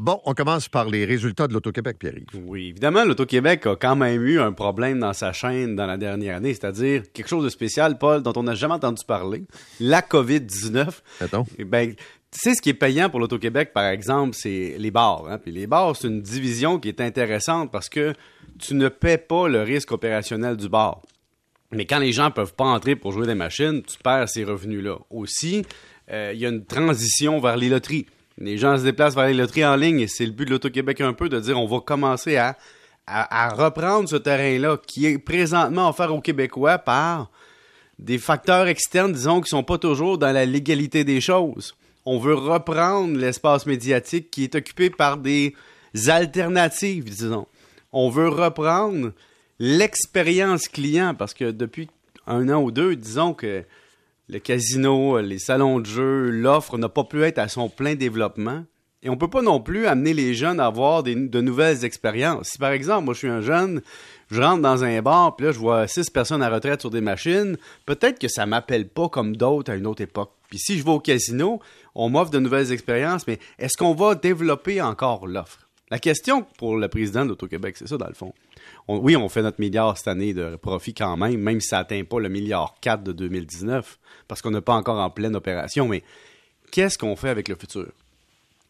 Bon, on commence par les résultats de l'Auto-Québec, Pierre. Oui, évidemment, l'Auto-Québec a quand même eu un problème dans sa chaîne dans la dernière année, c'est-à-dire quelque chose de spécial, Paul, dont on n'a jamais entendu parler, la COVID-19. Attends. Eh Ben, tu sais, ce qui est payant pour l'Auto-Québec, par exemple, c'est les bars. Hein? Puis les bars, c'est une division qui est intéressante parce que tu ne paies pas le risque opérationnel du bar. Mais quand les gens peuvent pas entrer pour jouer des machines, tu perds ces revenus-là. Aussi, euh, il y a une transition vers les loteries. Les gens se déplacent vers les loteries en ligne et c'est le but de l'Auto-Québec un peu de dire on va commencer à, à, à reprendre ce terrain-là qui est présentement offert aux Québécois par des facteurs externes, disons, qui sont pas toujours dans la légalité des choses. On veut reprendre l'espace médiatique qui est occupé par des alternatives, disons. On veut reprendre l'expérience client parce que depuis un an ou deux, disons que le casino, les salons de jeu, l'offre n'a pas pu être à son plein développement. Et on peut pas non plus amener les jeunes à avoir de nouvelles expériences. Si par exemple, moi je suis un jeune, je rentre dans un bar, puis là je vois six personnes à retraite sur des machines, peut-être que ça m'appelle pas comme d'autres à une autre époque. Puis si je vais au casino, on m'offre de nouvelles expériences, mais est-ce qu'on va développer encore l'offre? La question pour le président de l'Auto-Québec, c'est ça dans le fond. On- oui, on fait notre milliard cette année de profit quand même, même si ça n'atteint pas le milliard 4 de 2019, parce qu'on n'est pas encore en pleine opération, mais qu'est-ce qu'on fait avec le futur?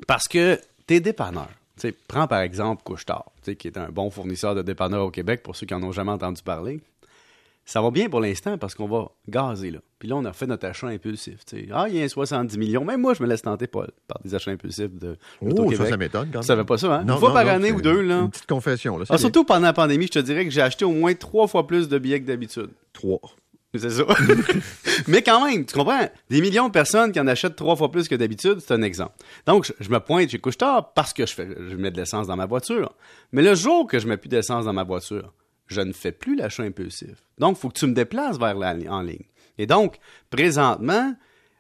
Parce que t'es dépanneur. Tu sais, prends par exemple Couche-Tard, qui est un bon fournisseur de dépanneurs au Québec, pour ceux qui en ont jamais entendu parler. Ça va bien pour l'instant parce qu'on va gazer, là. Puis là, on a fait notre achat impulsif. Ah, il y a un 70 millions. Même moi, je me laisse tenter, par des achats impulsifs de Oh, ça, ça m'étonne quand même. Tu savais pas ça, hein? Non, Une fois non, par non, année ou deux, là. Une petite confession, là. Ah, surtout pendant la pandémie, je te dirais que j'ai acheté au moins trois fois plus de billets que d'habitude. Trois. C'est ça. Mais quand même, tu comprends? Des millions de personnes qui en achètent trois fois plus que d'habitude, c'est un exemple. Donc, je, je me pointe chez Couche-Tard parce que je, fais, je mets de l'essence dans ma voiture. Mais le jour que je mets plus d'essence dans ma voiture, je ne fais plus l'achat impulsif. Donc, il faut que tu me déplaces vers la en ligne. Et donc, présentement,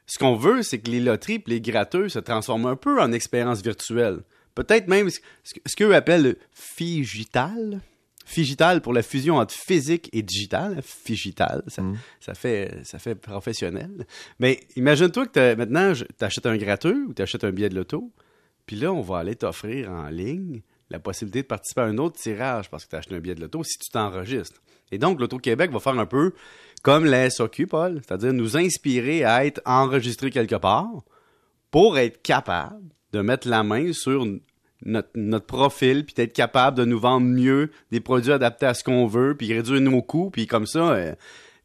ce qu'on veut, c'est que les loteries et les gratteux se transforment un peu en expérience virtuelle. Peut-être même ce, ce que- ce qu'eux appellent le figital. Figital pour la fusion entre physique et digital. Figital, ça, ça, fait, ça fait professionnel. Mais imagine-toi que maintenant, tu achètes un gratteux ou tu achètes un billet de loto. Puis là, on va aller t'offrir en ligne la possibilité de participer à un autre tirage parce que tu as un billet de loto si tu t'enregistres. Et donc, l'Auto-Québec va faire un peu comme la SAQ, Paul, c'est-à-dire nous inspirer à être enregistrés quelque part pour être capable de mettre la main sur notre, profil, puis d'être capable de nous vendre mieux des produits adaptés à ce qu'on veut, puis réduire nos coûts, puis comme ça, euh,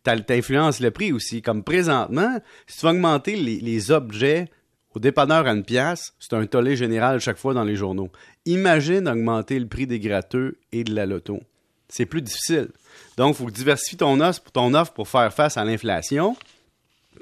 t'influences le prix aussi. Comme présentement, si tu vas augmenter les objets au dépanneur à une pièce, c'est un tollé général chaque fois dans les journaux. Imagine augmenter le prix des gratteux et de la loto. C'est plus difficile. Donc, il faut que tu diversifies ton offre, pour faire face à l'inflation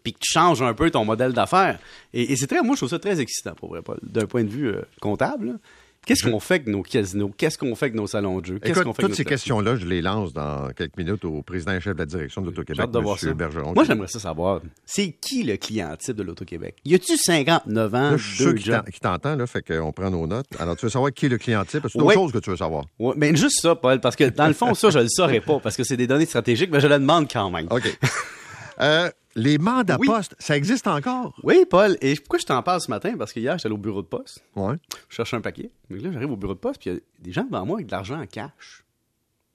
puis que tu changes un peu ton modèle d'affaires. Et, c'est très, moi, je trouve ça très excitant, pour vrai, d'un point de vue euh, comptable. Qu'est-ce qu'on fait avec nos casinos? Qu'est-ce qu'on fait avec nos salons de jeu? Qu'est-ce Écoute, qu'on fait toutes ces questions-là, je les lance dans quelques minutes au président et chef de la direction de l'Auto-Québec, M. Bergeron. Moi, j'aimerais ça savoir. C'est qui le client type de l'Auto-Québec? Y a-tu 59 ans, Là, je suis sûr deux t'en- qu'il t'entend, là, fait qu'on prend nos notes. Alors, tu veux savoir qui est le client type? C'est autre Ouais. chose que tu veux savoir. Ouais, mais juste ça, Paul, parce que dans le fond, ça, je le saurais pas, parce que c'est des données stratégiques, mais je le demande quand même. OK. Euh, les mandats Oui. postes, ça existe encore? Oui, Paul, et pourquoi je t'en parle ce matin? Parce que hier, j'étais allé au bureau de poste. Oui. je cherche un paquet. Mais là, j'arrive au bureau de poste, puis il y a des gens devant moi avec de l'argent en cash.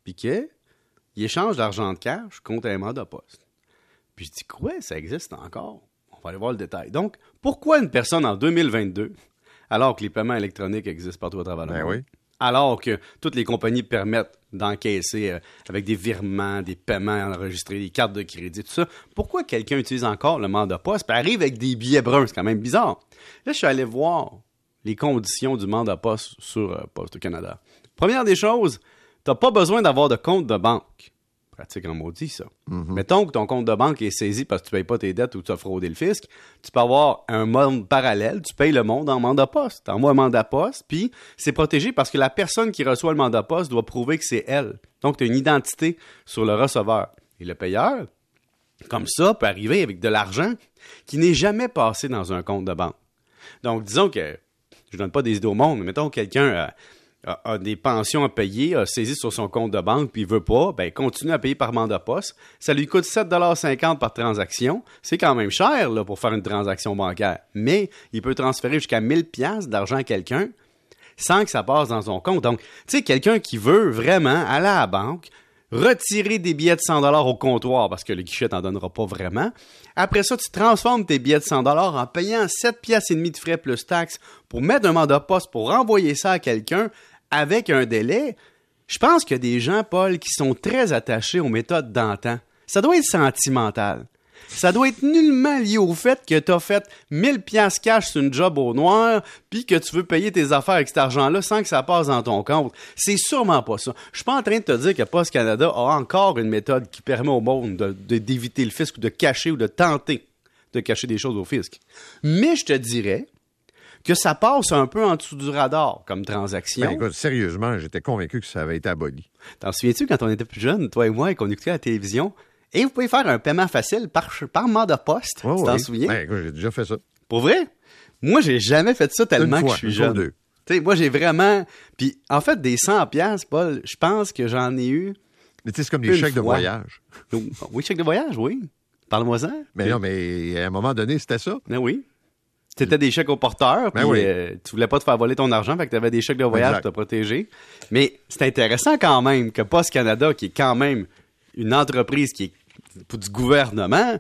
Puis que, ils échangent de l'argent de cash contre un mandat poste. Puis je dis, quoi, ça existe encore? On va aller voir le détail. Donc, pourquoi une personne en 2022, alors que les paiements électroniques existent partout à travers le Ben monde, oui. Alors que toutes les compagnies permettent d'encaisser euh, avec des virements, des paiements enregistrés, des cartes de crédit, tout ça, pourquoi quelqu'un utilise encore le mandat poste? Puis arrive avec des billets bruns? C'est quand même bizarre. Là, je suis allé voir les conditions du mandat poste sur euh, Poste au Canada. Première des choses, tu n'as pas besoin d'avoir de compte de banque. Pratique en maudit, ça. Mettons que ton compte de banque est saisi parce que tu ne payes pas tes dettes ou tu as fraudé le fisc. Tu peux avoir un monde parallèle. Tu payes le monde en mandat poste. Tu envoies un mandat poste, puis c'est protégé parce que la personne qui reçoit le mandat poste doit prouver que c'est elle. Donc, tu as une identité sur le receveur. Et le payeur, comme ça, peut arriver avec de l'argent qui n'est jamais passé dans un compte de banque. Donc, disons que je donne pas des idées au monde, mais mettons que quelqu'un a, a- des pensions à payer, a saisi sur son compte de banque, puis il veut pas, ben continue à payer par mandat poste. Ça lui coûte 7,50 par transaction. C'est quand même cher pour faire une transaction bancaire. Mais il peut transférer jusqu'à 1000 pièces d'argent à quelqu'un sans que ça passe dans son compte. Donc, tu sais, quelqu'un qui veut vraiment aller à la banque, retirer des billets de 100 dollars au comptoir parce que le guichet t'en donnera pas vraiment. Après ça, tu transformes tes billets de 100 dollars en payant 7 pièces et demi de frais plus taxes pour mettre un mandat poste pour renvoyer ça à quelqu'un avec un délai. Je pense qu'il y a des gens, Paul, qui sont très attachés aux méthodes d'antan. Ça doit être sentimental. Ça doit être nullement lié au fait que tu as fait 1000 pièces cash sur une job au noir, puis que tu veux payer tes affaires avec cet argent-là sans que ça passe dans ton compte. C'est sûrement pas ça. Je suis pas en train de te dire que Post Canada a encore une méthode qui permet au monde de, d'éviter le fisc ou de cacher ou de tenter de cacher des choses au fisc. Mais je te dirais que ça passe un peu en dessous du radar comme transaction. Ben, écoute, sérieusement, j'étais convaincu que ça avait été aboli. T'en souviens-tu quand on était plus jeunes, toi et moi, et qu'on écoutait la télévision? Et vous pouvez faire un paiement facile par, par mandat poste. Ouais, tu t'en ouais. souviens? Ben, écoute, j'ai déjà fait ça. Pour vrai? Moi, j'ai jamais fait ça tellement que je suis jeune. deux. Tu sais, moi, j'ai vraiment... Puis, en fait, des 100 pièces, Paul, je pense que j'en ai eu... Mais tu sais, c'est comme des chèques de voyage. Oui, chèque de voyage, oui. Parle-moi-en. Mais non, mais à un moment donné, c'était ça. Ben oui. C'était des chèques au porteur, puis Ben oui. euh, tu voulais pas te faire voler ton argent, fait que tu avais des chèques de voyage Exact. pour te protéger. Mais c'est intéressant quand même que Post Canada, qui est quand même une entreprise qui est pour du gouvernement,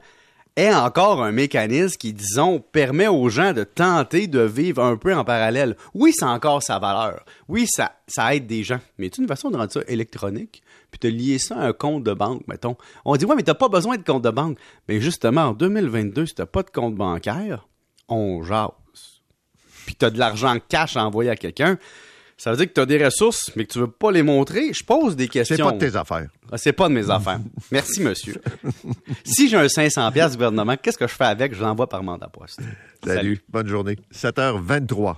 ait encore un mécanisme qui, disons, permet aux gens de tenter de vivre un peu en parallèle. Oui, ça a encore sa valeur. Oui, ça, ça aide des gens. Mais c'est une façon de rendre ça électronique, puis de lier ça à un compte de banque, mettons. On dit, ouais, mais t'as pas besoin de compte de banque. Mais justement, en 2022, si t'as pas de compte bancaire, on jase. Puis t'as de l'argent cash à envoyer à quelqu'un, ça veut dire que t'as des ressources, mais que tu veux pas les montrer. Je pose des questions. C'est pas de tes affaires. Ah, c'est pas de mes affaires. Merci, monsieur. si j'ai un 500 pièces du gouvernement, qu'est-ce que je fais avec? Je l'envoie par mandat poste. Salut. Bonne journée. 7h23.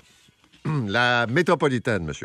La métropolitaine, monsieur.